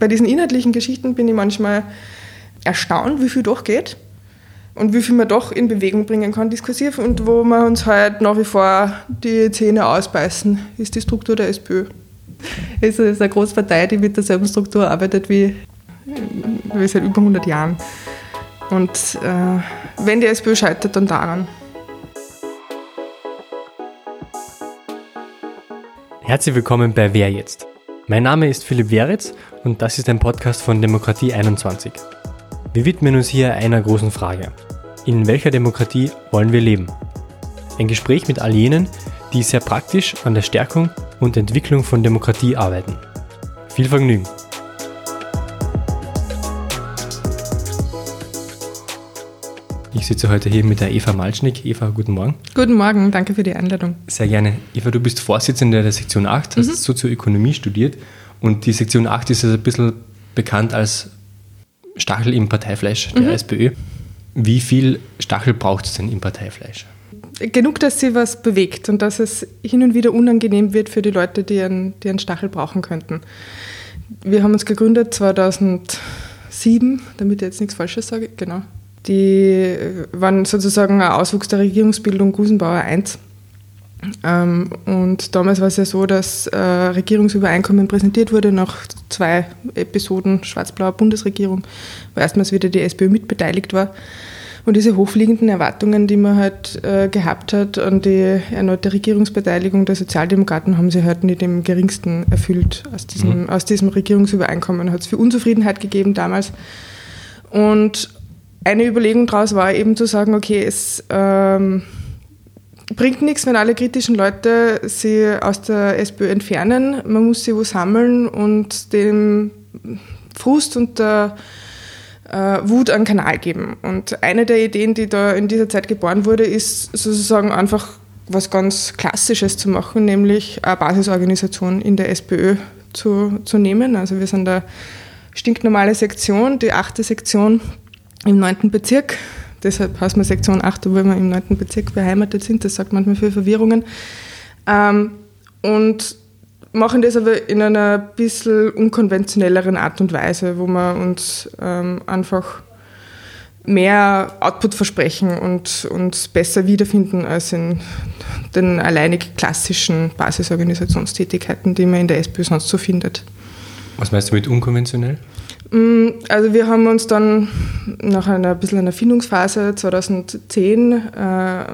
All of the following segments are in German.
Bei diesen inhaltlichen Geschichten bin ich manchmal erstaunt, wie viel doch geht und wie viel man doch in Bewegung bringen kann, diskursiv. Und wo wir uns halt nach wie vor die Zähne ausbeißen, ist die Struktur der SPÖ. Es ist eine Großpartei, die mit derselben Struktur arbeitet wie, wie seit über 100 Jahren. Und äh, wenn die SPÖ scheitert, dann daran. Herzlich willkommen bei Wer jetzt? Mein Name ist Philipp Weritz und das ist ein Podcast von Demokratie 21. Wir widmen uns hier einer großen Frage. In welcher Demokratie wollen wir leben? Ein Gespräch mit all jenen, die sehr praktisch an der Stärkung und Entwicklung von Demokratie arbeiten. Viel Vergnügen! Ich sitze heute hier mit der Eva Malschnick. Eva, guten Morgen. Guten Morgen, danke für die Einladung. Sehr gerne. Eva, du bist Vorsitzende der Sektion 8, hast mhm. Sozioökonomie studiert und die Sektion 8 ist also ein bisschen bekannt als Stachel im Parteifleisch der mhm. SPÖ. Wie viel Stachel braucht es denn im Parteifleisch? Genug, dass sie was bewegt und dass es hin und wieder unangenehm wird für die Leute, die einen, die einen Stachel brauchen könnten. Wir haben uns gegründet 2007, damit ich jetzt nichts Falsches sage, genau. Die waren sozusagen ein Auswuchs der Regierungsbildung Gusenbauer I. Ähm, und damals war es ja so, dass äh, Regierungsübereinkommen präsentiert wurde nach zwei Episoden schwarz-blauer Bundesregierung, wo erstmals wieder die SPÖ mitbeteiligt war. Und diese hochfliegenden Erwartungen, die man halt äh, gehabt hat an die erneute Regierungsbeteiligung der Sozialdemokraten, haben sie halt nicht im geringsten erfüllt. Aus diesem, mhm. aus diesem Regierungsübereinkommen hat es für Unzufriedenheit gegeben damals. Und eine Überlegung daraus war eben zu sagen, okay, es ähm, bringt nichts, wenn alle kritischen Leute sie aus der SPÖ entfernen. Man muss sie wo sammeln und dem Frust und der äh, Wut einen Kanal geben. Und eine der Ideen, die da in dieser Zeit geboren wurde, ist sozusagen einfach was ganz Klassisches zu machen, nämlich eine Basisorganisation in der SPÖ zu, zu nehmen. Also wir sind eine stinknormale Sektion, die achte Sektion im neunten Bezirk Deshalb heißt man Sektion 8, obwohl wir im 9. Bezirk beheimatet sind. Das sagt manchmal für Verwirrungen. Ähm, und machen das aber in einer bisschen unkonventionelleren Art und Weise, wo wir uns ähm, einfach mehr Output versprechen und uns besser wiederfinden als in den alleinig klassischen Basisorganisationstätigkeiten, die man in der SPÖ sonst so findet. Was meinst du mit unkonventionell? Mm, also wir haben uns dann nach einer bisschen einer Findungsphase 2010 äh,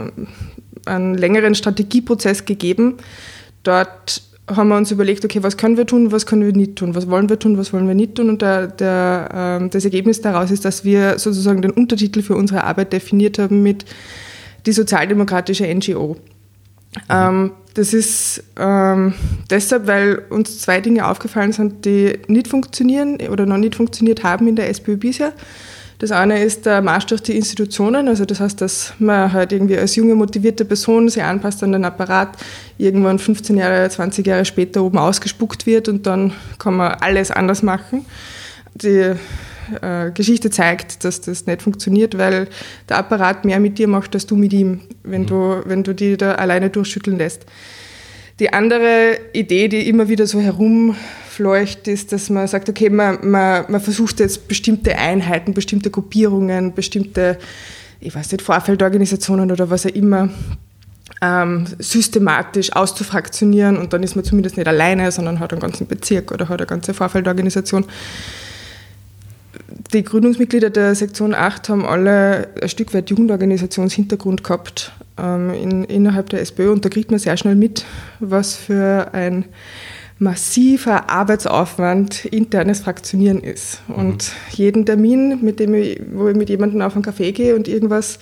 einen längeren Strategieprozess gegeben. Dort haben wir uns überlegt, okay, was können wir tun, was können wir nicht tun, was wollen wir tun, was wollen wir nicht tun. Und der, der, äh, das Ergebnis daraus ist, dass wir sozusagen den Untertitel für unsere Arbeit definiert haben mit die sozialdemokratische NGO. Ähm, das ist ähm, deshalb, weil uns zwei Dinge aufgefallen sind, die nicht funktionieren oder noch nicht funktioniert haben in der SPÖ bisher. Das eine ist der durch die Institutionen, also das heißt, dass man halt irgendwie als junge, motivierte Person sich anpasst an den Apparat, irgendwann 15 Jahre, 20 Jahre später oben ausgespuckt wird und dann kann man alles anders machen. Die äh, Geschichte zeigt, dass das nicht funktioniert, weil der Apparat mehr mit dir macht, als du mit ihm, wenn, mhm. du, wenn du die da alleine durchschütteln lässt. Die andere Idee, die immer wieder so herumfleucht, ist, dass man sagt, okay, man, man, man versucht jetzt bestimmte Einheiten, bestimmte Gruppierungen, bestimmte, ich weiß nicht, Vorfeldorganisationen oder was auch immer, ähm, systematisch auszufraktionieren und dann ist man zumindest nicht alleine, sondern hat einen ganzen Bezirk oder hat eine ganze Vorfeldorganisation die Gründungsmitglieder der Sektion 8 haben alle ein Stück weit Jugendorganisationshintergrund gehabt ähm, in, innerhalb der SPÖ und da kriegt man sehr schnell mit, was für ein massiver Arbeitsaufwand internes Fraktionieren ist. Mhm. Und jeden Termin, mit dem ich, wo ich mit jemandem auf einen Kaffee gehe und irgendwas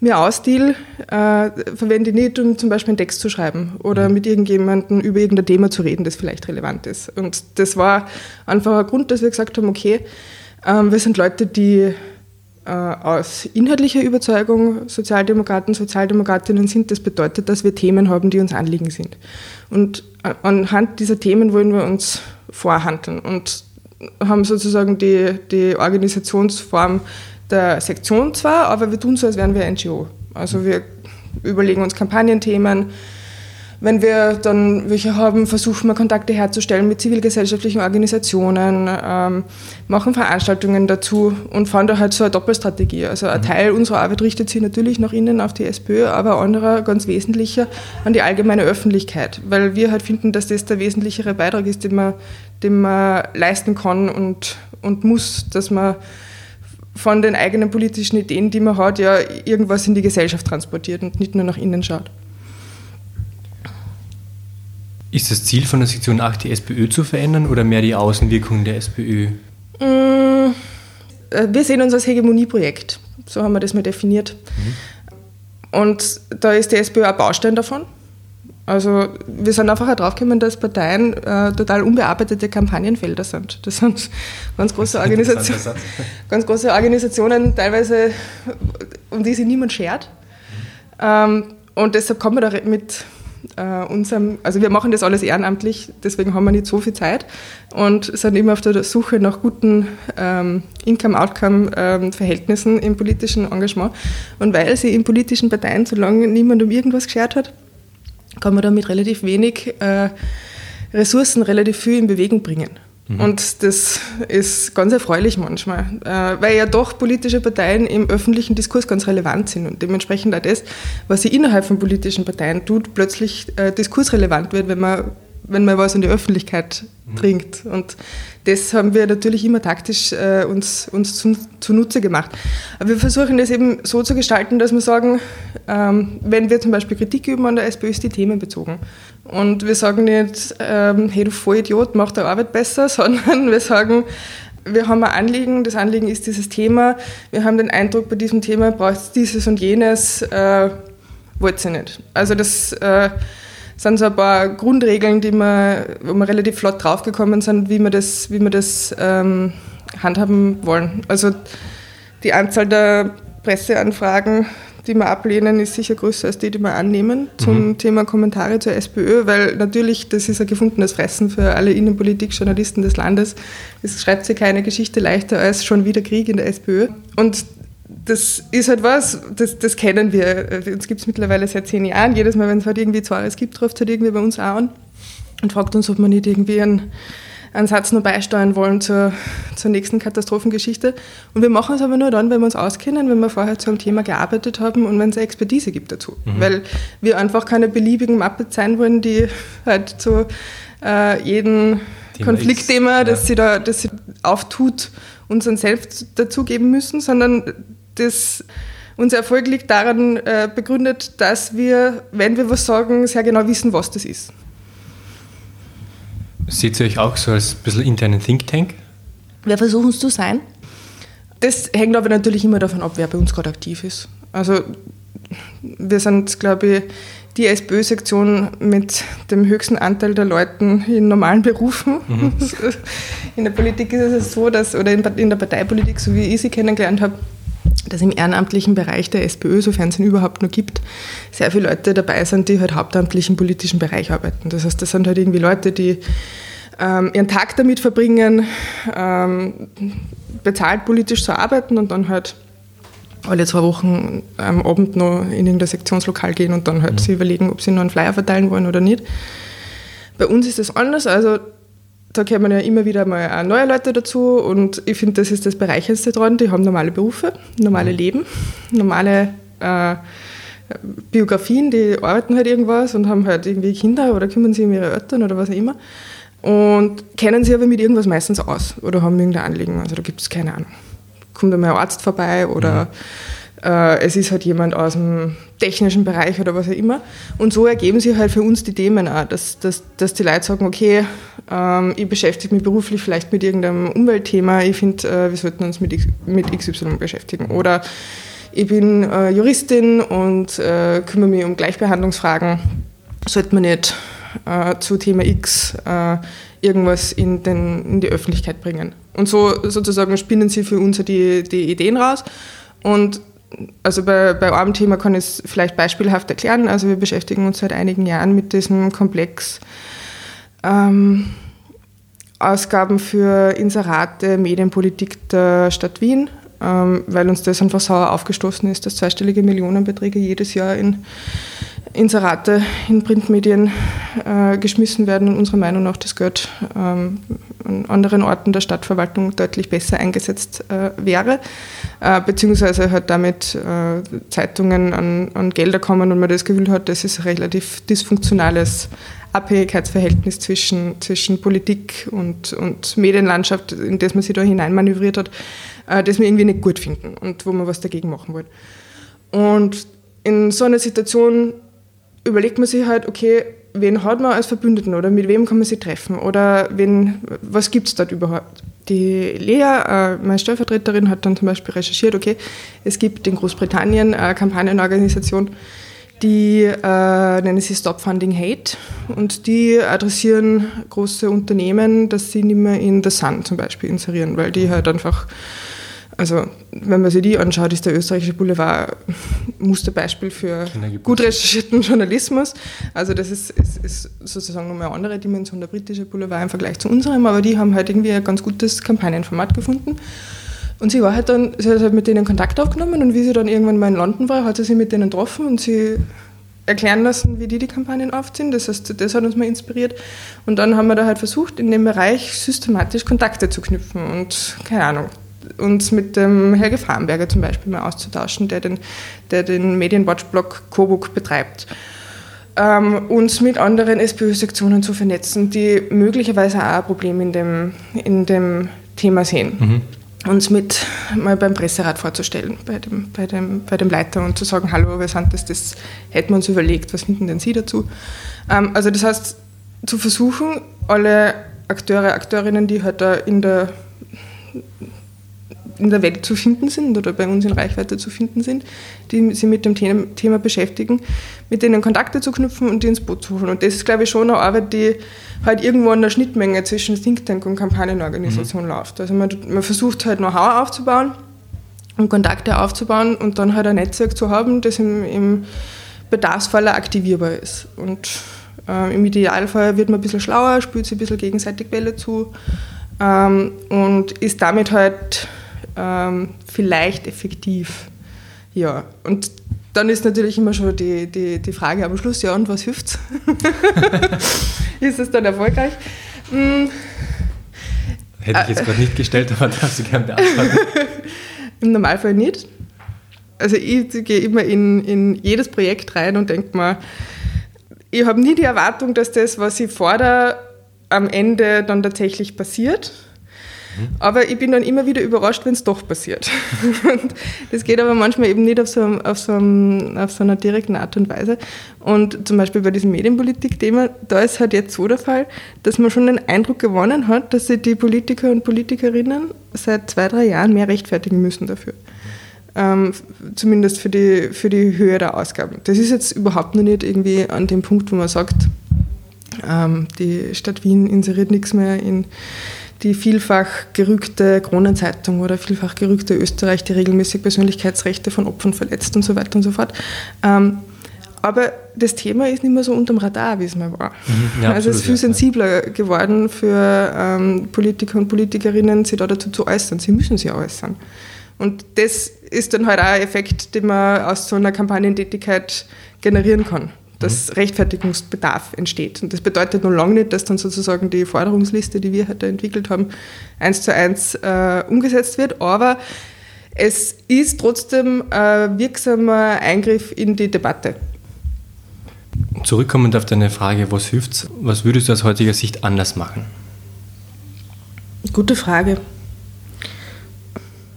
mir ausdeal, äh, verwende ich nicht, um zum Beispiel einen Text zu schreiben oder mhm. mit irgendjemandem über irgendein Thema zu reden, das vielleicht relevant ist. Und das war einfach ein Grund, dass wir gesagt haben, okay, wir sind Leute, die äh, aus inhaltlicher Überzeugung Sozialdemokraten, Sozialdemokratinnen sind. Das bedeutet, dass wir Themen haben, die uns Anliegen sind. Und äh, anhand dieser Themen wollen wir uns vorhandeln und haben sozusagen die, die Organisationsform der Sektion zwar, aber wir tun so, als wären wir NGO. Also wir überlegen uns Kampagnenthemen, Wenn wir dann welche haben, versuchen wir Kontakte herzustellen mit zivilgesellschaftlichen Organisationen, ähm, machen Veranstaltungen dazu und fahren da halt so eine Doppelstrategie. Also ein mhm. Teil unserer Arbeit richtet sich natürlich nach innen auf die SPÖ, aber ein anderer, ganz wesentlicher, an die allgemeine Öffentlichkeit, weil wir halt finden, dass das der wesentlichere Beitrag ist, den man, den man leisten kann und, und muss, dass man von den eigenen politischen Ideen, die man hat, ja irgendwas in die Gesellschaft transportiert und nicht nur nach innen schaut. Ist das Ziel von der Sektion 8, die SPÖ zu verändern oder mehr die Außenwirkung der SPÖ? Mm, äh, wir sehen uns als Hegemonieprojekt. So haben wir das mal definiert. Mhm. Und da ist die SPÖ ein Baustein davon. Also wir sind einfach draufgekommen, dass Parteien äh, total unbearbeitete Kampagnenfelder sind. Das sind ganz große, Organisation, ganz große Organisationen, teilweise um die sich niemand schert. Mhm. Ähm, und deshalb kommen wir da mit äh, unserem, also wir machen das alles ehrenamtlich, deswegen haben wir nicht so viel Zeit und sind immer auf der Suche nach guten ähm, Income-Outcome-Verhältnissen im politischen Engagement. Und weil sie in politischen Parteien so lange niemand um irgendwas geschert hat, kann man damit relativ wenig äh, Ressourcen relativ viel in Bewegung bringen. Mhm. Und das ist ganz erfreulich manchmal, äh, weil ja doch politische Parteien im öffentlichen Diskurs ganz relevant sind und dementsprechend auch das, was sie innerhalb von politischen Parteien tut, plötzlich äh, diskursrelevant wird, wenn man, wenn man was in die Öffentlichkeit mhm. bringt. Und das haben wir natürlich immer taktisch äh, uns, uns zu, zunutze gemacht. Aber wir versuchen das eben so zu gestalten, dass wir sagen, ähm, wenn wir zum Beispiel Kritik üben an der SPÖ, ist die themenbezogen. Und wir sagen nicht, ähm, hey du Vollidiot, mach deine Arbeit besser, sondern wir sagen, wir haben ein Anliegen, das Anliegen ist dieses Thema, wir haben den Eindruck, bei diesem Thema braucht es dieses und jenes, äh, wollt ihr nicht. Also das äh, sind so ein paar Grundregeln, die wir, wo wir relativ flott draufgekommen sind, wie wir das, wie wir das ähm, handhaben wollen. Also die Anzahl der Presseanfragen die wir ablehnen, ist sicher größer als die, die wir annehmen zum mhm. Thema Kommentare zur SPÖ, weil natürlich, das ist ein gefundenes Fressen für alle Innenpolitik-Journalisten des Landes. Es schreibt sich keine Geschichte leichter als schon wieder Krieg in der SPÖ. Und das ist halt was, das, das kennen wir. Uns gibt es mittlerweile seit zehn Jahren. Jedes Mal, wenn es halt irgendwie Zwares gibt, ruft halt irgendwie bei uns an und fragt uns, ob man nicht irgendwie einen einen Satz nur beisteuern wollen zur, zur nächsten Katastrophengeschichte. Und wir machen es aber nur dann, wenn wir uns auskennen, wenn wir vorher zu einem Thema gearbeitet haben und wenn es eine Expertise gibt dazu. Mhm. Weil wir einfach keine beliebigen Mappe sein wollen, die halt zu äh, jedem Konfliktthema, das, ja. sie da, das sie auftut, uns dann selbst dazugeben müssen, sondern das unser Erfolg liegt daran äh, begründet, dass wir, wenn wir was sagen, sehr genau wissen, was das ist. Seht ihr euch auch so als ein bisschen internen Think Tank? Wir versuchen es zu sein. Das hängt aber natürlich immer davon ab, wer bei uns gerade aktiv ist. Also wir sind, glaube ich, die SPÖ-Sektion mit dem höchsten Anteil der Leuten in normalen Berufen. Mhm. In der Politik ist es so, dass, oder in der Parteipolitik, so wie ich sie kennengelernt habe, dass im ehrenamtlichen Bereich der SPÖ, sofern es ihn überhaupt noch gibt, sehr viele Leute dabei sind, die halt hauptamtlich im politischen Bereich arbeiten. Das heißt, das sind halt irgendwie Leute, die ähm, ihren Tag damit verbringen, ähm, bezahlt politisch zu arbeiten und dann halt alle zwei Wochen am Abend noch in irgendein Sektionslokal gehen und dann halt mhm. sich überlegen, ob sie noch einen Flyer verteilen wollen oder nicht. Bei uns ist das anders. Also da kommen ja immer wieder mal neue Leute dazu und ich finde, das ist das Bereicherndste dran. Die haben normale Berufe, normale mhm. Leben, normale äh, Biografien, die arbeiten halt irgendwas und haben halt irgendwie Kinder oder kümmern sich um ihre Eltern oder was auch immer und kennen sich aber mit irgendwas meistens aus oder haben irgendein Anliegen. Also da gibt es keine Ahnung. Kommt einmal ein Arzt vorbei oder mhm es ist halt jemand aus dem technischen Bereich oder was auch immer. Und so ergeben sich halt für uns die Themen auch, dass, dass, dass die Leute sagen, okay, ähm, ich beschäftige mich beruflich vielleicht mit irgendeinem Umweltthema, ich finde, äh, wir sollten uns mit, X, mit XY beschäftigen. Oder ich bin äh, Juristin und äh, kümmere mich um Gleichbehandlungsfragen, sollte man nicht äh, zu Thema X äh, irgendwas in, den, in die Öffentlichkeit bringen. Und so sozusagen spinnen sie für uns die, die Ideen raus. Und also bei, bei einem Thema kann ich es vielleicht beispielhaft erklären. Also wir beschäftigen uns seit einigen Jahren mit diesem Komplex ähm, Ausgaben für Inserate, Medienpolitik der Stadt Wien weil uns das einfach sauer aufgestoßen ist, dass zweistellige Millionenbeträge jedes Jahr in Inserate in Printmedien äh, geschmissen werden und unserer Meinung nach das Geld ähm, an anderen Orten der Stadtverwaltung deutlich besser eingesetzt äh, wäre, äh, beziehungsweise halt damit äh, Zeitungen an, an, Gelder kommen und man das Gefühl hat, das ist ein relativ dysfunktionales Abhängigkeitsverhältnis zwischen, zwischen Politik und, und Medienlandschaft, in das man sich da hineinmanövriert hat, äh, das wir irgendwie nicht gut finden und wo man was dagegen machen wollen. Und in so einer Situation überlegt man sich halt, okay, wen hat man als Verbündeten oder mit wem kann man sich treffen oder wen, was gibt es dort überhaupt? Die Lea, äh, meine Stellvertreterin, hat dann zum Beispiel recherchiert, okay, es gibt in Großbritannien eine Kampagnenorganisation, die äh, nennen sie Stop Funding Hate und die adressieren große Unternehmen, dass sie nicht mehr in The Sun zum Beispiel inserieren, weil die halt einfach also wenn man sich die anschaut, ist der österreichische Boulevard Musterbeispiel für gut recherchierten Journalismus. Also das ist, ist, ist sozusagen nochmal eine andere Dimension der britische Boulevard im Vergleich zu unserem, aber die haben halt irgendwie ein ganz gutes Kampagnenformat gefunden. Und sie war halt dann, sie hat halt mit denen Kontakt aufgenommen und wie sie dann irgendwann mal in London war, hat sie sich mit denen getroffen und sie erklären lassen, wie die die Kampagnen aufziehen. Das heißt, das hat uns mal inspiriert. Und dann haben wir da halt versucht, in dem Bereich systematisch Kontakte zu knüpfen und keine Ahnung, uns mit dem Helge Farnberger zum Beispiel mal auszutauschen, der den, der den Medienwatch-Blog Coburg betreibt. Ähm, uns mit anderen SPÖ-Sektionen zu vernetzen, die möglicherweise auch ein Problem in dem, in dem Thema sehen. Mhm uns mit mal beim Presserat vorzustellen, bei dem, bei, dem, bei dem Leiter und zu sagen, hallo, wir sind das, das hätten wir uns überlegt, was finden denn Sie dazu? Ähm, also das heißt, zu versuchen, alle Akteure, Akteurinnen, die halt da in der in der Welt zu finden sind oder bei uns in Reichweite zu finden sind, die sich mit dem Thema beschäftigen, mit denen Kontakte zu knüpfen und die ins Boot zu holen. Und das ist, glaube ich, schon eine Arbeit, die halt irgendwo an der Schnittmenge zwischen Think Tank und Kampagnenorganisation mhm. läuft. Also man, man versucht halt Know-how aufzubauen und Kontakte aufzubauen und dann halt ein Netzwerk zu haben, das im, im Bedarfsfall aktivierbar ist. Und äh, im Idealfall wird man ein bisschen schlauer, spült sich ein bisschen gegenseitig Bälle zu ähm, und ist damit halt ähm, vielleicht effektiv. Ja, und dann ist natürlich immer schon die, die, die Frage am Schluss, ja, und was hilft's? ist es dann erfolgreich? Hm. Hätte ich jetzt gerade nicht gestellt, aber darfst du gerne beantworten. Im Normalfall nicht. Also ich gehe immer in, in jedes Projekt rein und denke mir, ich habe nie die Erwartung, dass das, was ich fordere, am Ende dann tatsächlich passiert aber ich bin dann immer wieder überrascht, wenn es doch passiert. Und das geht aber manchmal eben nicht auf so, auf, so auf so einer direkten Art und Weise. Und zum Beispiel bei diesem Medienpolitik-Thema, da ist halt jetzt so der Fall, dass man schon den Eindruck gewonnen hat, dass sich die Politiker und Politikerinnen seit zwei, drei Jahren mehr rechtfertigen müssen dafür. Ähm, zumindest für die, für die Höhe der Ausgaben. Das ist jetzt überhaupt noch nicht irgendwie an dem Punkt, wo man sagt, ähm, die Stadt Wien inseriert nichts mehr in die vielfach gerügte Kronenzeitung oder vielfach gerügte Österreich, die regelmäßig Persönlichkeitsrechte von Opfern verletzt und so weiter und so fort. Ähm, aber das Thema ist nicht mehr so unterm Radar, wie es mal war. Mhm, ja, also es ist viel sensibler geworden für ähm, Politiker und Politikerinnen, sich da dazu zu äußern. Sie müssen sich äußern. Und das ist dann halt auch ein Effekt, den man aus so einer Kampagnentätigkeit generieren kann dass Rechtfertigungsbedarf entsteht. Und das bedeutet noch lange nicht, dass dann sozusagen die Forderungsliste, die wir heute entwickelt haben, eins zu eins äh, umgesetzt wird, aber es ist trotzdem ein wirksamer Eingriff in die Debatte. Zurückkommend auf deine Frage, was hilft was würdest du aus heutiger Sicht anders machen? Gute Frage.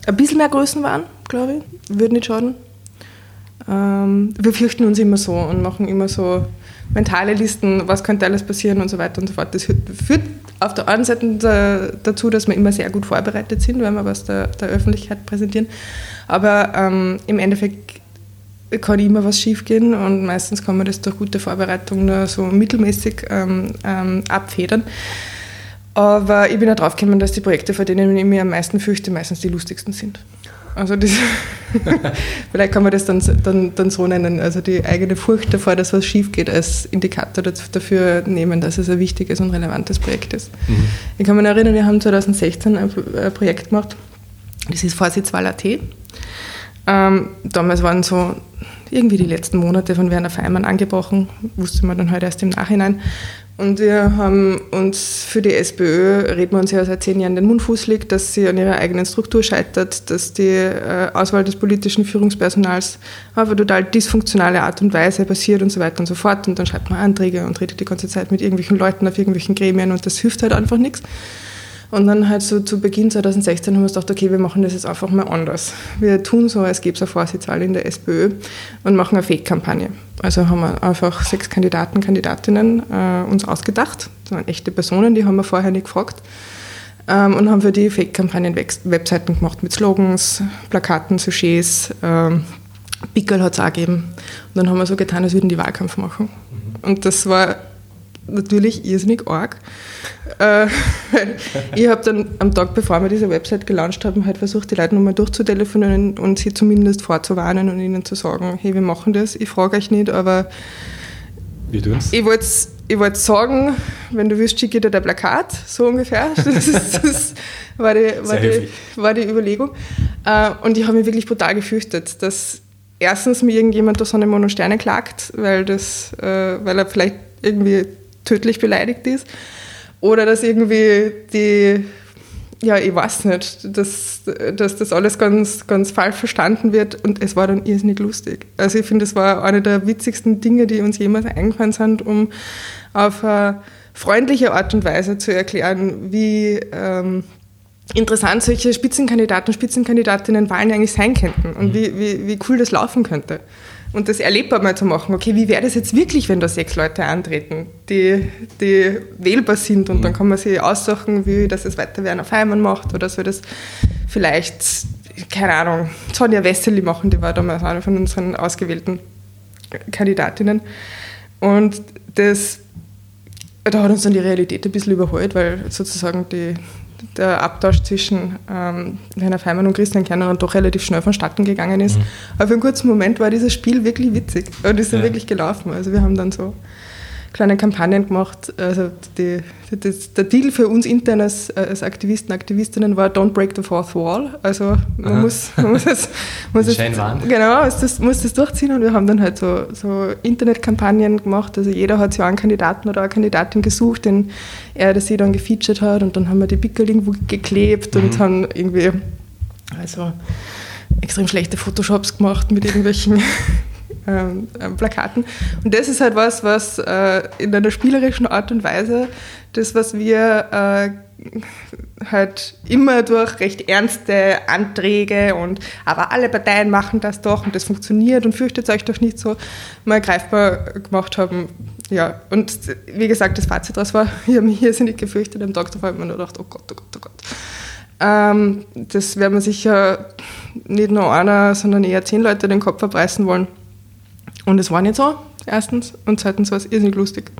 Ein bisschen mehr Größenwahn, glaube ich, würde nicht schaden. Ähm, wir fürchten uns immer so und machen immer so mentale Listen, was könnte alles passieren und so weiter und so fort. Das führt auf der einen Seite dazu, dass wir immer sehr gut vorbereitet sind, wenn wir was der, der Öffentlichkeit präsentieren. Aber ähm, im Endeffekt kann immer was schiefgehen und meistens kann man das durch gute Vorbereitung nur so mittelmäßig ähm, ähm, abfedern. Aber ich bin auch drauf gekommen, dass die Projekte, vor denen ich mich am meisten fürchte, meistens die lustigsten sind. Also das, vielleicht kann man das dann, dann, dann so nennen, also die eigene Furcht davor, dass was schief geht, als Indikator dafür nehmen, dass es ein wichtiges und relevantes Projekt ist. Mhm. Ich kann mich erinnern, wir haben 2016 ein Projekt gemacht, Das ist Vorsitzwahl.at. Ähm, damals waren so irgendwie die letzten Monate von Werner Feimann angebrochen, wusste man dann halt erst im Nachhinein. Und wir haben uns für die SPÖ, reden wir uns ja seit zehn Jahren den Mund fußlegt, dass sie an ihrer eigenen Struktur scheitert, dass die äh, Auswahl des politischen Führungspersonals auf eine total dysfunktionale Art und Weise passiert und so weiter und so fort. Und dann schreibt man Anträge und redet die ganze Zeit mit irgendwelchen Leuten auf irgendwelchen Gremien und das hilft halt einfach nichts. Und dann halt so zu Beginn 2016 haben wir uns gedacht, okay, wir machen das jetzt einfach mal anders. Wir tun so, als gäbe es eine Vorsitzwahl in der SPÖ und machen eine Fake-Kampagne. Also haben wir einfach sechs Kandidaten, Kandidatinnen äh, uns ausgedacht. Das waren echte Personen, die haben wir vorher nicht gefragt. Ähm, und haben für die Fake-Kampagnen Webseiten gemacht mit Slogans, Plakaten, Sujets. Ähm, Pickel hat es auch gegeben. Und dann haben wir so getan, als würden die Wahlkampf machen. Mhm. Und das war natürlich irrsinnig arg. Äh, ich habe dann am Tag, bevor wir diese Website gelauncht haben, halt versucht, die Leute nochmal durchzutelefonieren und sie zumindest vorzuwarnen und ihnen zu sagen, hey, wir machen das, ich frage euch nicht, aber ich wollte ich wollte sagen, wenn du willst, schicke dir ein Plakat, so ungefähr. Das, ist, das war, die, war, die, war, die, Überlegung. Äh, und ich habe mich wirklich brutal gefürchtet, dass erstens mir irgendjemand durch so eine Monosterne klagt, weil, das, äh, weil er vielleicht irgendwie tödlich beleidigt ist. Oder dass irgendwie die, ja, ich weiß nicht, dass, dass das alles ganz, ganz falsch verstanden wird und es war dann irrsinnig lustig. Also ich finde, es war eine der witzigsten Dinge, die uns jemals eingefallen sind, um auf eine freundliche Art und Weise zu erklären, wie ähm, interessant solche Spitzenkandidaten und Spitzenkandidatinnen-Wahlen eigentlich sein könnten und mhm. wie, wie, wie cool das laufen könnte und das erlebbar mal zu machen. Okay, wie wäre das jetzt wirklich, wenn da sechs Leute antreten, die, die wählbar sind und mhm. dann kann man sich aussuchen, wie das es weiter Werner Feimann macht oder soll das vielleicht, keine Ahnung, Sonja Wessely machen, die war damals eine von unseren ausgewählten Kandidatinnen. Und das, da hat uns dann die Realität ein bisschen überholt, weil sozusagen die, der Abtausch zwischen ähm, Werner Feimann und Christian Kerner dann doch relativ schnell vonstatten gegangen ist. Mhm. Aber für einen kurzen Moment war dieses Spiel wirklich witzig und ist ja. wirklich gelaufen. Also wir haben dann so kleine Kampagnen gemacht. Also die, das, der Deal für uns intern als, als, Aktivisten, Aktivistinnen war Don't break the fourth wall. Also man muss, man muss es, muss es genau, das, muss das durchziehen und wir haben dann halt so, so Internetkampagnen gemacht. Also jeder hat sich einen Kandidaten oder eine Kandidatin gesucht, den er oder sie dann gefeatured hat und dann haben wir die Pickel irgendwo geklebt mhm. und haben irgendwie also extrem schlechte Photoshops gemacht mit irgendwelchen ähm, Plakaten. Und das ist halt was, was äh, in einer spielerischen Art und Weise, das, was wir äh, halt immer durch recht ernste Anträge und aber alle Parteien machen das doch und das funktioniert und fürchtet euch doch nicht so, mal greifbar gemacht haben. Ja, und wie gesagt, das Fazit daraus war, ich habe mich nicht gefürchtet, am Tag davor habe ich mir nur gedacht, oh Gott, oh Gott, oh Gott. Ähm, das werden wir sicher nicht nur einer, sondern eher zehn Leute den Kopf verbreißen wollen. Und es war nicht so, erstens. Und zweitens war es irrsinnig lustig.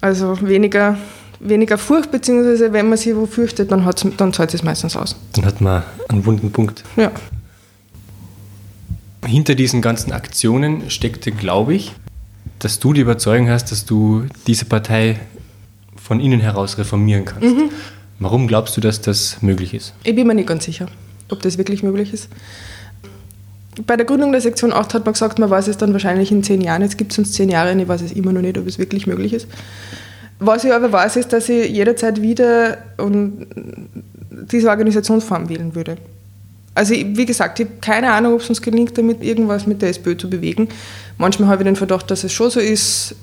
Also weniger, weniger Furcht, beziehungsweise wenn man sich wo fürchtet, dann, dann zahlt es meistens aus. Dann hat man einen wunden Punkt. Ja. Hinter diesen ganzen Aktionen steckte, glaube ich, dass du die Überzeugung hast, dass du diese Partei von innen heraus reformieren kannst. Mhm. Warum glaubst du, dass das möglich ist? Ich bin mir nicht ganz sicher, ob das wirklich möglich ist bei der Gründung der Sektion 8 hat man gesagt, man weiß es dann wahrscheinlich in zehn Jahren. Jetzt gibt es uns zehn Jahre und ich weiß es immer noch nicht, ob es wirklich möglich ist. Was ich aber weiß, ist, dass ich jederzeit wieder diese Organisationsform wählen würde. Also ich, wie gesagt, ich habe keine Ahnung, ob es uns gelingt, damit irgendwas mit der SPÖ zu bewegen. Manchmal habe ich den Verdacht, dass es schon so ist.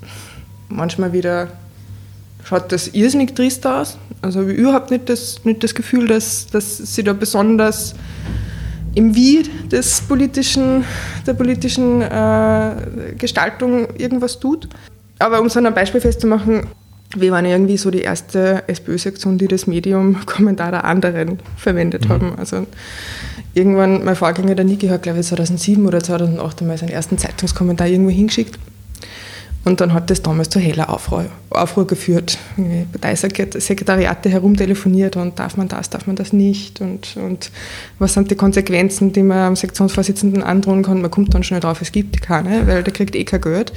Manchmal wieder schaut das irrsinnig trist aus. Also habe ich überhaupt nicht das, nicht das Gefühl, dass, dass sie da besonders im Wie des politischen, der politischen äh, Gestaltung irgendwas tut. Aber um an einem Beispiel festzumachen, wir waren irgendwie so die erste SPÖ-Sektion, die das Medium Kommentar der anderen verwendet mhm. haben. Also irgendwann, mein Vorgänger, der Niki, hat glaube ich 2007 oder 2008 einmal seinen ersten Zeitungskommentar irgendwo hingeschickt. Und dann hat das damals zu heller Aufruhr, Aufruhr geführt. Parteisekretariate herumtelefoniert und darf man das, darf man das nicht und, und was sind die Konsequenzen, die man am Sektionsvorsitzenden androhen kann. Man kommt dann schnell drauf, es gibt keine, weil der kriegt eh kein Geld.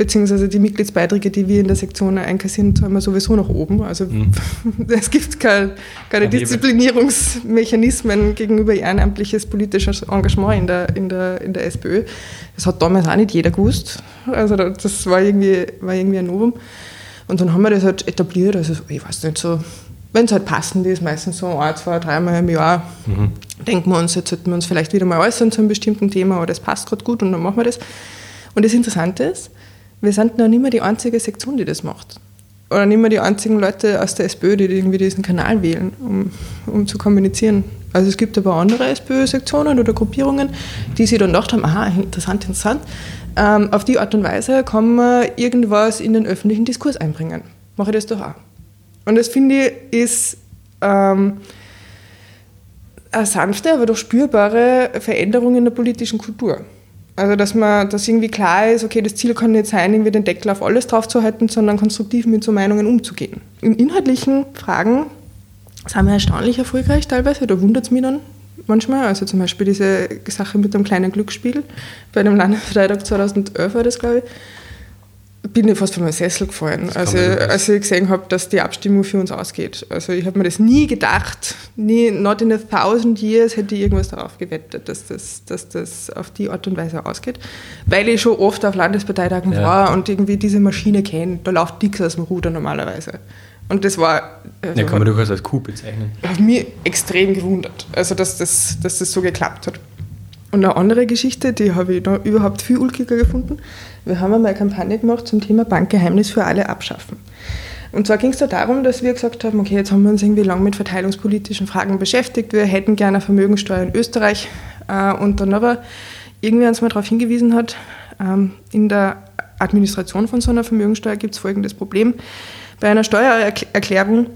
Beziehungsweise die Mitgliedsbeiträge, die wir in der Sektion einkassieren, zahlen wir sowieso nach oben. Also mhm. es gibt keine, keine Disziplinierungsmechanismen gegenüber ehrenamtliches politisches Engagement in der, in, der, in der SPÖ. Das hat damals auch nicht jeder gewusst. Also das war irgendwie, war irgendwie ein Novum. Und dann haben wir das halt etabliert. Also ich weiß nicht, so, wenn es halt passend ist, meistens so ein, zwei, dreimal im Jahr, mhm. denken wir uns, jetzt sollten wir uns vielleicht wieder mal äußern zu einem bestimmten Thema, aber das passt gerade gut und dann machen wir das. Und das Interessante ist, wir sind noch nicht mehr die einzige Sektion, die das macht. Oder nicht mehr die einzigen Leute aus der SPÖ, die irgendwie diesen Kanal wählen, um, um zu kommunizieren. Also es gibt aber andere SPÖ-Sektionen oder Gruppierungen, die sich dann gedacht haben, aha, interessant, interessant, ähm, auf die Art und Weise kann man irgendwas in den öffentlichen Diskurs einbringen. Mache ich das doch auch. Und das finde ich ist ähm, eine sanfte, aber doch spürbare Veränderung in der politischen Kultur. Also dass man, dass irgendwie klar ist, okay, das Ziel kann nicht sein, irgendwie den Deckel auf alles draufzuhalten, sondern konstruktiv mit so Meinungen umzugehen. In inhaltlichen Fragen sind wir erstaunlich erfolgreich teilweise, da wundert es mich dann manchmal. Also zum Beispiel diese Sache mit dem kleinen Glücksspiel bei dem Landesfreitag 2011 war das, glaube ich bin ich fast von meinem Sessel gefallen, also, als ich gesehen habe, dass die Abstimmung für uns ausgeht. Also ich habe mir das nie gedacht, nie, not in a thousand years hätte ich irgendwas darauf gewettet, dass das, dass das auf die Art und Weise ausgeht. Weil ich schon oft auf Landesparteitagen ja. war und irgendwie diese Maschine kenne, da läuft nichts aus dem Ruder normalerweise. Und das war. Also ja, kann man durchaus als Coup bezeichnen. Hat mich extrem gewundert, also dass das, dass das so geklappt hat. Und eine andere Geschichte, die habe ich noch überhaupt viel ulkiger gefunden. Wir haben einmal eine Kampagne gemacht zum Thema Bankgeheimnis für alle abschaffen. Und zwar ging es da darum, dass wir gesagt haben, okay, jetzt haben wir uns irgendwie lang mit verteilungspolitischen Fragen beschäftigt, wir hätten gerne eine Vermögenssteuer in Österreich. Äh, und dann aber irgendwie uns mal darauf hingewiesen hat, ähm, in der Administration von so einer Vermögenssteuer gibt es folgendes Problem. Bei einer Steuererklärung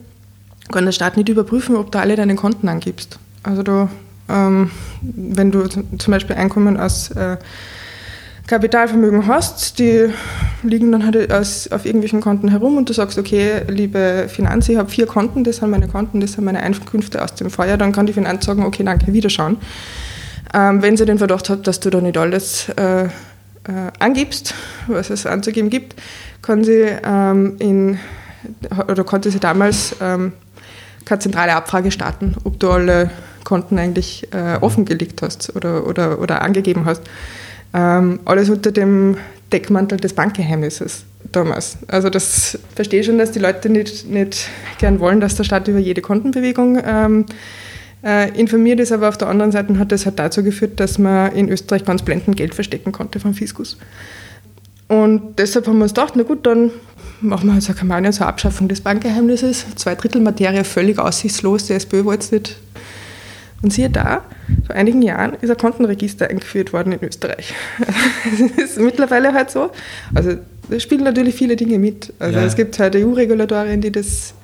kann der Staat nicht überprüfen, ob du alle deine Konten angibst. Also du, ähm, wenn du zum Beispiel Einkommen aus äh, Kapitalvermögen hast, die liegen dann halt aus, auf irgendwelchen Konten herum und du sagst, okay, liebe Finanz, ich habe vier Konten, das sind meine Konten, das sind meine Einkünfte aus dem Feuer, dann kann die Finanz sagen, okay, danke, wiederschauen. Ähm, wenn sie den Verdacht hat, dass du da nicht alles äh, äh, angibst, was es anzugeben gibt, kann sie ähm, in, oder konnte sie damals ähm, keine zentrale Abfrage starten, ob du alle Konten eigentlich äh, offengelegt hast oder, oder, oder angegeben hast. Ähm, alles unter dem Deckmantel des Bankgeheimnisses damals. Also das verstehe schon, dass die Leute nicht, nicht gern wollen, dass der Staat über jede Kontenbewegung ähm, äh, informiert ist, aber auf der anderen Seite hat das halt dazu geführt, dass man in Österreich ganz blendend Geld verstecken konnte vom Fiskus. Und deshalb haben wir uns gedacht, na gut, dann machen wir halt so eine Kampagne zur Abschaffung des Bankgeheimnisses. Zwei Drittel Materie völlig aussichtslos, die SPÖ wollte es nicht und siehe da, vor einigen Jahren ist ein Kontenregister eingeführt worden in Österreich. das ist mittlerweile halt so. Also da spielen natürlich viele Dinge mit. Also ja. es gibt halt EU-Regulatorien, die das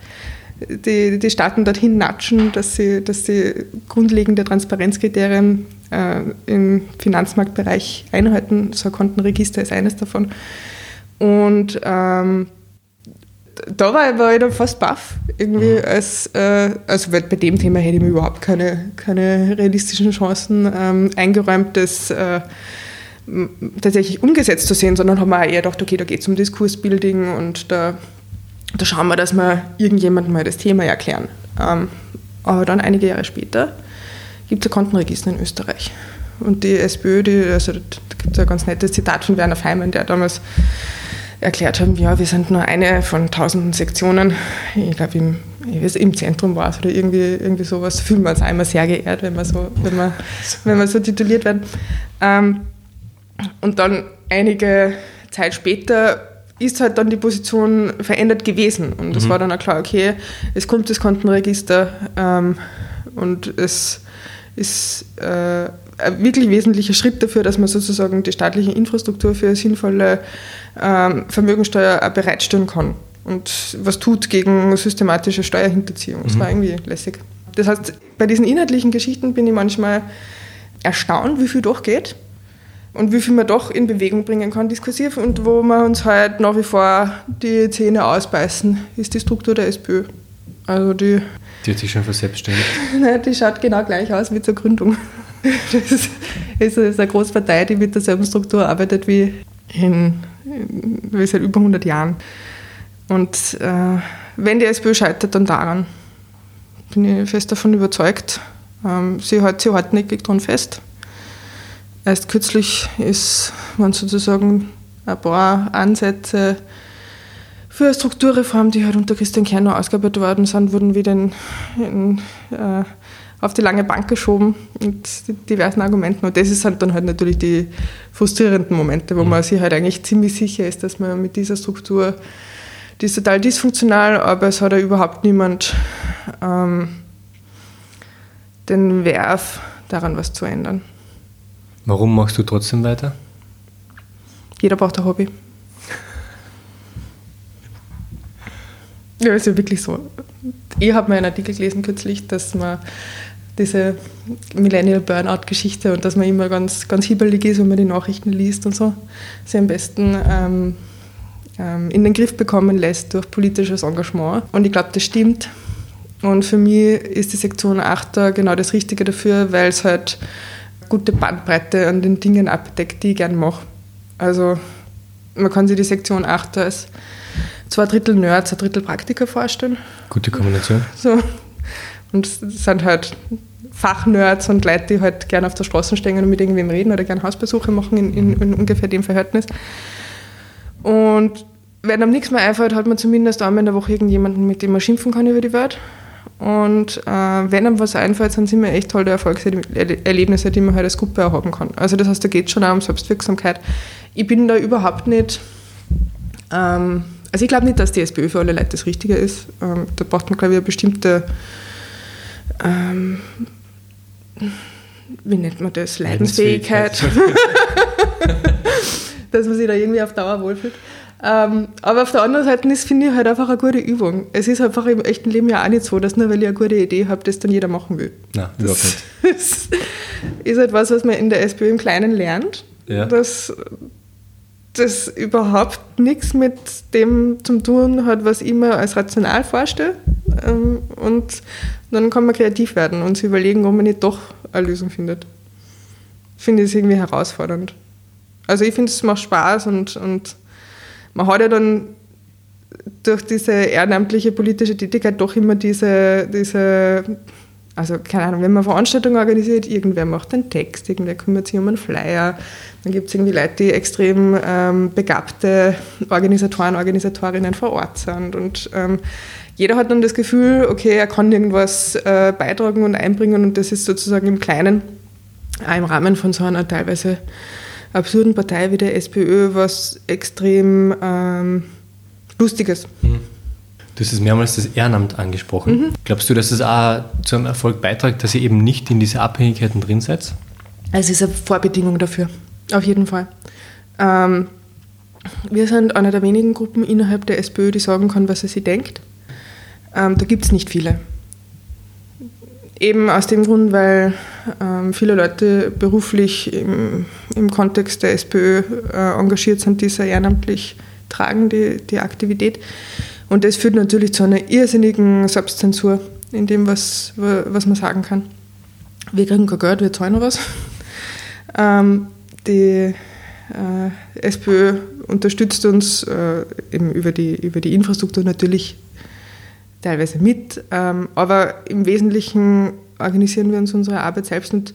die, die Staaten dorthin natschen, dass sie, dass sie grundlegende Transparenzkriterien äh, im Finanzmarktbereich einhalten. So ein Kontenregister ist eines davon. Und ähm, da war, war ich dann fast baff. Irgendwie mhm. als, äh, also bei dem Thema hätte ich mir überhaupt keine, keine realistischen Chancen ähm, eingeräumt, das äh, tatsächlich umgesetzt zu sehen, sondern haben wir eher gedacht, okay, da geht es um Diskursbuilding und da, da schauen wir, dass wir irgendjemandem mal das Thema erklären. Ähm, aber dann einige Jahre später gibt es ein Kontenregister in Österreich. Und die SPÖ, die, also da gibt es ein ganz nettes Zitat von Werner Feimann, der damals erklärt haben, ja, wir sind nur eine von tausenden Sektionen. Ich glaube, im, im Zentrum war es oder irgendwie, irgendwie sowas. Fühlen wir uns einmal sehr geehrt, wenn wir so, wenn wir, wenn wir so tituliert werden. Ähm, und dann einige Zeit später ist halt dann die Position verändert gewesen. Und es mhm. war dann auch klar, okay, es kommt das Kontenregister ähm, und es ist äh, wirklich wesentlicher Schritt dafür, dass man sozusagen die staatliche Infrastruktur für sinnvolle ähm, Vermögensteuer auch bereitstellen kann und was tut gegen systematische Steuerhinterziehung. Das mhm. war irgendwie lässig. Das heißt, bei diesen inhaltlichen Geschichten bin ich manchmal erstaunt, wie viel doch geht. und wie viel man doch in Bewegung bringen kann, diskursiv und wo wir uns halt nach wie vor die Zähne ausbeißen, ist die Struktur der SPÖ. Also die, die hat sich schon verselbstständigt. Die schaut genau gleich aus wie zur Gründung. Das ist, eine Großpartei, die mit derselben Struktur arbeitet wie, in, wie seit über 100 Jahren. Und äh, wenn die SPÖ scheitert, dann daran. Bin ich fest davon überzeugt. Ähm, sie hält sich hartnäckig daran fest. Erst kürzlich ist, waren sozusagen ein paar Ansätze für eine Strukturreform, die halt unter Christian Kerner ausgearbeitet worden sind, wurden wieder in, in, äh, auf die lange Bank geschoben mit diversen Argumenten. Und das ist halt dann halt natürlich die frustrierenden Momente, wo mhm. man sich halt eigentlich ziemlich sicher ist, dass man mit dieser Struktur, die ist total dysfunktional, aber es hat ja überhaupt niemand ähm, den Werf, daran was zu ändern. Warum machst du trotzdem weiter? Jeder braucht ein Hobby. ja, ist ja wirklich so. Ich habe mal einen Artikel gelesen kürzlich, dass man diese Millennial Burnout-Geschichte und dass man immer ganz, ganz hibbelig ist, wenn man die Nachrichten liest und so, sie am besten ähm, ähm, in den Griff bekommen lässt durch politisches Engagement. Und ich glaube, das stimmt. Und für mich ist die Sektion 8 da genau das Richtige dafür, weil es halt gute Bandbreite an den Dingen abdeckt, die ich gerne mache. Also man kann sich die Sektion 8 als zwei Drittel Nerds, ein Drittel Praktiker vorstellen. Gute Kombination. So. Und es sind halt Fachnerds und Leute, die halt gerne auf der Straße stehen und mit irgendwem reden oder gerne Hausbesuche machen in, in, in ungefähr dem Verhältnis. Und wenn einem nichts mehr einfällt, hat man zumindest einmal in der Woche irgendjemanden, mit dem man schimpfen kann über die Welt. Und äh, wenn einem was einfällt, sind es immer echt tolle Erfolgserlebnisse, die man halt als Gruppe auch haben kann. Also das heißt, da geht es schon auch um Selbstwirksamkeit. Ich bin da überhaupt nicht, ähm, also ich glaube nicht, dass die SPÖ für alle Leute das Richtige ist. Ähm, da braucht man, glaube ich, eine bestimmte, ähm, wie nennt man das, Leidensfähigkeit. dass man sich da irgendwie auf Dauer wohlfühlt. Ähm, aber auf der anderen Seite ist, finde ich, halt einfach eine gute Übung. Es ist einfach im echten Leben ja auch nicht so, dass nur weil ich eine gute Idee habe, das dann jeder machen will. Nein, überhaupt nicht. Das ist halt was, was man in der SPÖ im Kleinen lernt. Ja. Dass das überhaupt nichts mit dem zu tun hat, was ich mir als rational vorstelle. Ähm, und dann kann man kreativ werden und sich überlegen, ob man nicht doch eine Lösung findet. Finde ich irgendwie herausfordernd. Also ich finde, es macht Spaß und, und man hat ja dann durch diese ehrenamtliche politische Tätigkeit doch immer diese, diese, also keine Ahnung, wenn man Veranstaltungen organisiert, irgendwer macht einen Text, irgendwer kümmert sich um einen Flyer, dann gibt es irgendwie Leute, die extrem ähm, begabte Organisatoren, Organisatorinnen vor Ort sind und ähm, jeder hat dann das Gefühl, okay, er kann irgendwas äh, beitragen und einbringen und das ist sozusagen im Kleinen, auch im Rahmen von so einer teilweise absurden Partei wie der SPÖ was extrem ähm, Lustiges. Mhm. Du hast es mehrmals das Ehrenamt angesprochen. Mhm. Glaubst du, dass es auch zu einem Erfolg beiträgt, dass ihr eben nicht in diese Abhängigkeiten drin seid? Es ist eine Vorbedingung dafür, auf jeden Fall. Ähm, wir sind eine der wenigen Gruppen innerhalb der SPÖ, die sagen kann, was sie sich denkt. Ähm, da gibt es nicht viele. Eben aus dem Grund, weil ähm, viele Leute beruflich im, im Kontext der SPÖ äh, engagiert sind, die sehr ehrenamtlich tragen, die, die Aktivität. Und das führt natürlich zu einer irrsinnigen Selbstzensur in dem, was, was man sagen kann. Wir kriegen kein Geld, wir zahlen noch was. Ähm, die äh, SPÖ unterstützt uns äh, eben über, die, über die Infrastruktur natürlich teilweise mit, ähm, aber im Wesentlichen organisieren wir uns unsere Arbeit selbst und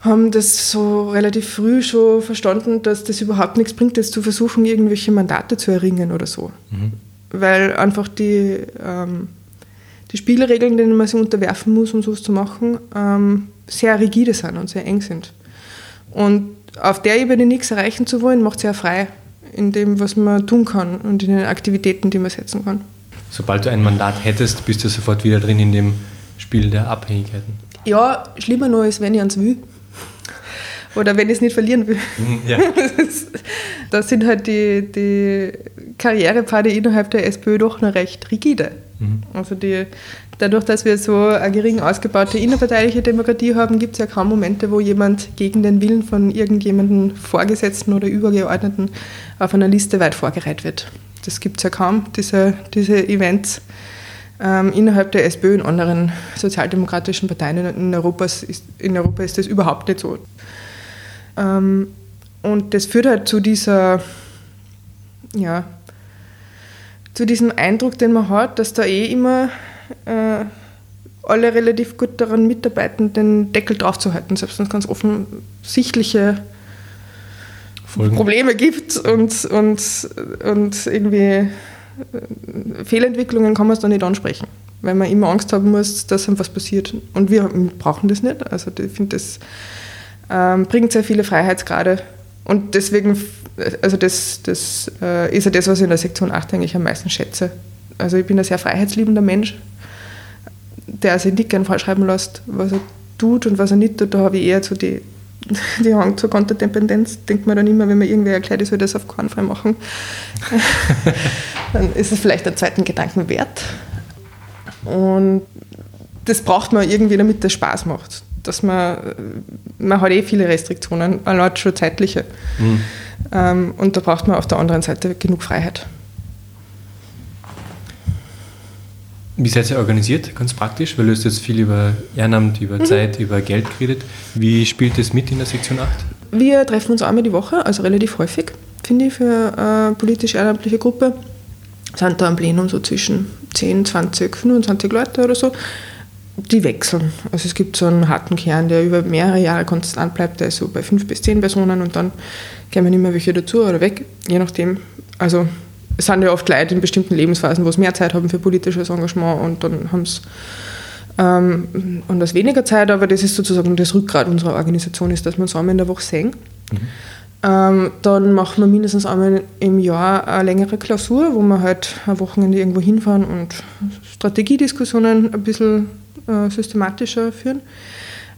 haben das so relativ früh schon verstanden, dass das überhaupt nichts bringt, jetzt zu versuchen, irgendwelche Mandate zu erringen oder so. Mhm. Weil einfach die, ähm, die Spielregeln, denen man sich unterwerfen muss, um sowas zu machen, ähm, sehr rigide sind und sehr eng sind. Und auf der Ebene nichts erreichen zu wollen, macht sehr frei in dem, was man tun kann und in den Aktivitäten, die man setzen kann sobald du ein Mandat hättest, bist du sofort wieder drin in dem Spiel der Abhängigkeiten. Ja, schlimmer noch ist, wenn ich ans will. Oder wenn ich es nicht verlieren will. Mhm, ja. Das sind halt die, die Karrierepfade innerhalb der SPÖ doch noch recht rigide. Mhm. Also die, dadurch, dass wir so eine gering ausgebaute innerparteiliche Demokratie haben, gibt es ja kaum Momente, wo jemand gegen den Willen von irgendjemandem Vorgesetzten oder Übergeordneten auf einer Liste weit vorgereiht wird. Das gibt es ja kaum, diese, diese Events. Ähm, innerhalb der SPÖ und anderen sozialdemokratischen Parteien in, Europas ist, in Europa ist das überhaupt nicht so. Ähm, und das führt halt zu dieser, ja, zu diesem Eindruck, den man hat, dass da eh immer äh, alle relativ gut daran mitarbeiten, den Deckel draufzuhalten, selbst wenn es ganz offensichtliche Folgen. Probleme gibt und, und, und irgendwie äh, Fehlentwicklungen kann man es dann nicht ansprechen, weil man immer Angst haben muss, dass einem passiert. Und wir brauchen das nicht. Also ich finde, das ähm, bringt sehr viele Freiheitsgrade. Und deswegen, also das, das äh, ist ja das, was ich in der Sektion 8 eigentlich am meisten schätze. Also ich bin ein sehr freiheitsliebender Mensch, der sich nicht gern vorschreiben lässt, was er tut und was er nicht tut. Da habe ich eher so die die Hang zur Konterdependenz, denkt man dann immer, wenn man irgendwer erklärt, ich soll das auf Kornfrei machen, dann ist es vielleicht einen zweiten Gedanken wert. Und das braucht man irgendwie, damit das Spaß macht. Dass man, man hat eh viele Restriktionen, allein schon zeitliche. Mhm. Ähm, und da braucht man auf der anderen Seite genug Freiheit. Wie seid ihr organisiert, ganz praktisch? Weil du hast jetzt viel über Ehrenamt, über mhm. Zeit, über Geld geredet. Wie spielt das mit in der Sektion 8? Wir treffen uns einmal die Woche, also relativ häufig, finde ich, für eine politisch-ehrenamtliche Gruppe. Sind da am Plenum so zwischen 10, 20, 25 Leute oder so. Die wechseln. Also es gibt so einen harten Kern, der über mehrere Jahre konstant bleibt, der ist so bei 5 bis 10 Personen und dann kommen immer welche dazu oder weg, je nachdem. Also es sind ja oft Leute in bestimmten Lebensphasen, wo sie mehr Zeit haben für politisches Engagement und dann haben sie ähm, und das weniger Zeit, aber das ist sozusagen das Rückgrat unserer Organisation, ist, dass wir uns einmal in der Woche sehen. Mhm. Ähm, dann machen wir mindestens einmal im Jahr eine längere Klausur, wo wir halt ein Wochenende irgendwo hinfahren und Strategiediskussionen ein bisschen äh, systematischer führen.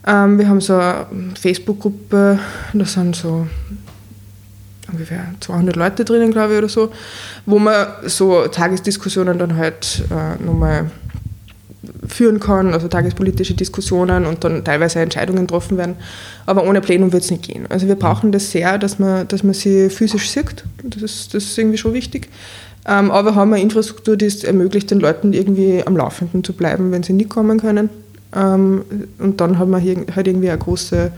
Ähm, wir haben so eine Facebook-Gruppe, da sind so ungefähr 200 Leute drinnen, glaube ich, oder so, wo man so Tagesdiskussionen dann halt äh, nochmal führen kann, also tagespolitische Diskussionen und dann teilweise Entscheidungen getroffen werden. Aber ohne Plenum wird es nicht gehen. Also wir brauchen das sehr, dass man, dass man sie physisch sieht. Das ist, das ist irgendwie schon wichtig. Ähm, aber haben eine Infrastruktur, die es ermöglicht, den Leuten irgendwie am Laufenden zu bleiben, wenn sie nicht kommen können. Ähm, und dann haben wir hier halt irgendwie eine große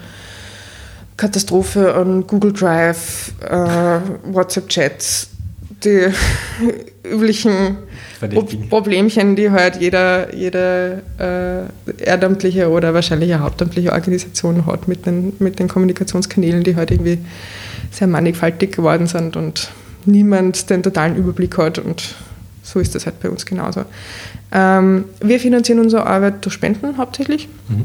Katastrophe an Google Drive, äh, WhatsApp-Chats, die üblichen Problemchen, die halt jeder, jede äh, ehrenamtliche oder wahrscheinlich eine hauptamtliche Organisation hat mit den, mit den Kommunikationskanälen, die halt irgendwie sehr mannigfaltig geworden sind und niemand den totalen Überblick hat und so ist das halt bei uns genauso. Ähm, wir finanzieren unsere Arbeit durch Spenden hauptsächlich. Mhm.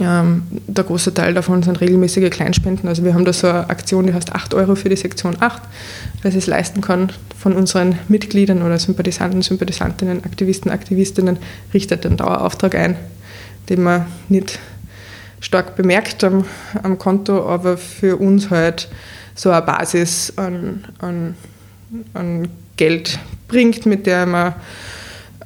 Ähm, der große Teil davon sind regelmäßige Kleinspenden. Also wir haben da so eine Aktion, die heißt 8 Euro für die Sektion 8, weil sie es leisten kann von unseren Mitgliedern oder Sympathisanten, Sympathisantinnen, Aktivisten, Aktivistinnen, richtet einen Dauerauftrag ein, den man nicht stark bemerkt am, am Konto, aber für uns halt so eine Basis an, an, an Geld bringt, mit der man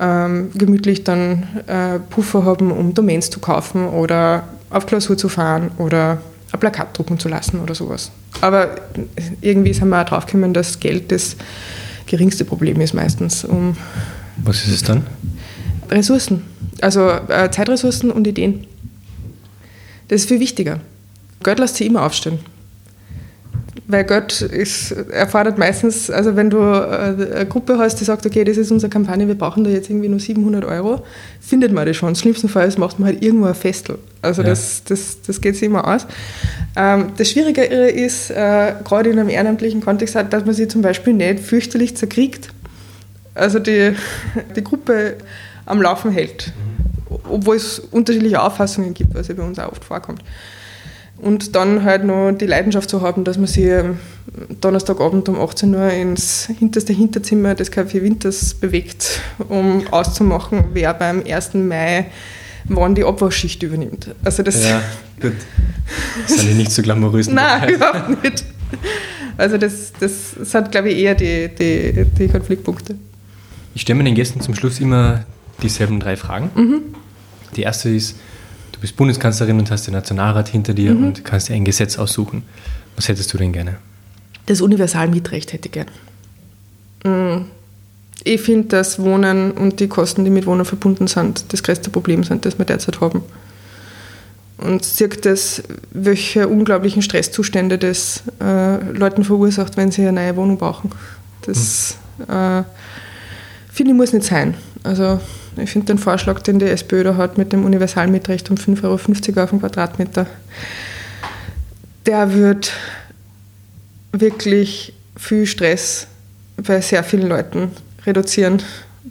ähm, gemütlich dann äh, Puffer haben, um Domains zu kaufen oder auf Klausur zu fahren oder ein Plakat drucken zu lassen oder sowas. Aber irgendwie sind wir auch draufgekommen, dass Geld das geringste Problem ist meistens. Um Was ist es dann? Ressourcen. Also äh, Zeitressourcen und Ideen. Das ist viel wichtiger. Geld lässt sich immer aufstellen weil Gott ist, erfordert meistens, also wenn du äh, eine Gruppe hast, die sagt, okay, das ist unsere Kampagne, wir brauchen da jetzt irgendwie nur 700 Euro, findet man das schon. Im schlimmsten Fall macht man halt irgendwo ein Festel. Also ja. das, das, das geht sich immer aus. Ähm, das Schwierige ist, äh, gerade in einem ehrenamtlichen Kontext, dass man sich zum Beispiel nicht fürchterlich zerkriegt. Also die, die Gruppe am Laufen hält. Mhm. Obwohl es unterschiedliche Auffassungen gibt, was ja bei uns auch oft vorkommt. Und dann halt noch die Leidenschaft zu haben, dass man sich Donnerstagabend um 18 Uhr ins hinterste Hinterzimmer des Café Winters bewegt, um auszumachen, wer beim 1. Mai wann die Abwaschschicht übernimmt. Also das ja, gut. Das sind ja nicht so glamourös. Nein, überhaupt nicht. Also das, das sind, glaube ich, eher die, die, die Konfliktpunkte. Ich stelle meinen Gästen zum Schluss immer dieselben drei Fragen. Mhm. Die erste ist, du bist Bundeskanzlerin und hast den Nationalrat hinter dir mhm. und kannst dir ein Gesetz aussuchen. Was hättest du denn gerne? Das Universalmietrecht hätte ich gern. Mhm. Ich finde, dass Wohnen und die Kosten, die mit Wohnen verbunden sind, das größte Problem sind, das wir derzeit haben. Und sieht das, welche unglaublichen Stresszustände das äh, Leuten verursacht, wenn sie eine neue Wohnung brauchen. Das äh, finde ich muss nicht sein. Also ich finde den Vorschlag, den die SPÖ da hat mit dem Universalmietrecht um 5,50 Euro auf den Quadratmeter, der wird wirklich viel Stress bei sehr vielen Leuten reduzieren.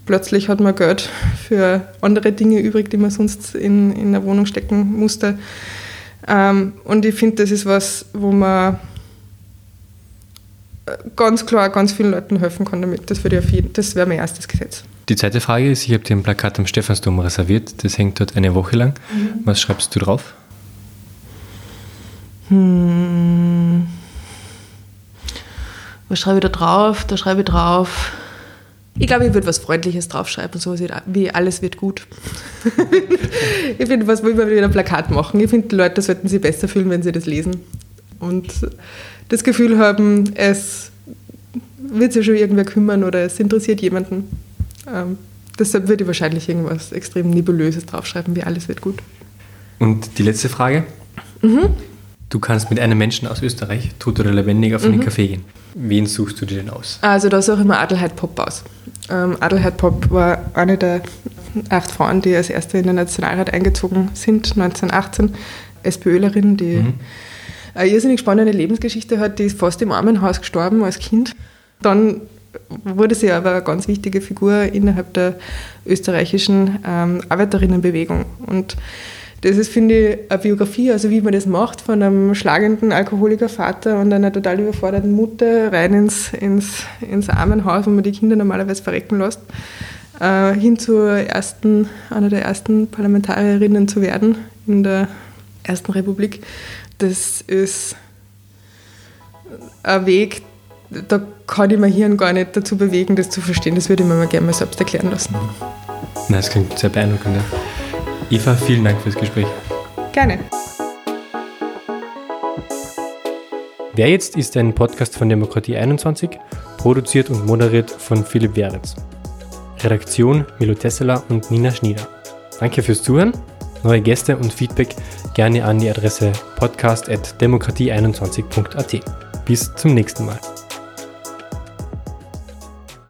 Plötzlich hat man Geld für andere Dinge übrig, die man sonst in, in eine Wohnung stecken musste. Ähm, und ich finde, das ist was, wo man ganz klar ganz vielen Leuten helfen kann damit. Das, das wäre mein erstes Gesetz. Die zweite Frage ist, ich habe dir ein Plakat am Stephansdom reserviert, das hängt dort eine Woche lang. Mhm. Was schreibst du drauf? Hm. Was schreibe ich da drauf? Da schreibe ich drauf. Ich glaube, ich würde was Freundliches draufschreiben, so wie alles wird gut. ich finde, was will man wieder ein Plakat machen? Ich finde, die Leute sollten sich besser fühlen, wenn sie das lesen. Und das Gefühl haben, es wird sich schon irgendwer kümmern oder es interessiert jemanden. Ähm, deshalb würde ich wahrscheinlich irgendwas extrem Nebulöses draufschreiben, wie alles wird gut. Und die letzte Frage. Mhm. Du kannst mit einem Menschen aus Österreich, tot oder lebendig, auf einen mhm. Café gehen. Wen suchst du dir denn aus? Also da suche ich mir Adelheid Pop aus. Ähm, Adelheid Pop war eine der acht Frauen, die als erste in den Nationalrat eingezogen sind, 1918. SPÖlerin, die mhm. eine irrsinnig spannende Lebensgeschichte hat. Die ist fast im Armenhaus gestorben als Kind. Dann wurde sie aber eine ganz wichtige Figur innerhalb der österreichischen ähm, Arbeiterinnenbewegung. Und das ist, finde ich, eine Biografie, also wie man das macht, von einem schlagenden Alkoholiker-Vater und einer total überforderten Mutter rein ins, ins, ins Armenhaus, wo man die Kinder normalerweise verrecken lässt, äh, hin zur ersten, einer der ersten Parlamentarierinnen zu werden in der Ersten Republik. Das ist ein Weg, da kann ich mein Hirn gar nicht dazu bewegen, das zu verstehen. Das würde ich mir mal gerne mal selbst erklären lassen. Nein, das klingt sehr beeindruckend. Eva, vielen Dank fürs Gespräch. Gerne. Wer jetzt ist ein Podcast von Demokratie 21, produziert und moderiert von Philipp Weritz. Redaktion Milo Tesseler und Nina Schnieder. Danke fürs Zuhören. Neue Gäste und Feedback gerne an die Adresse podcast.demokratie21.at. Bis zum nächsten Mal.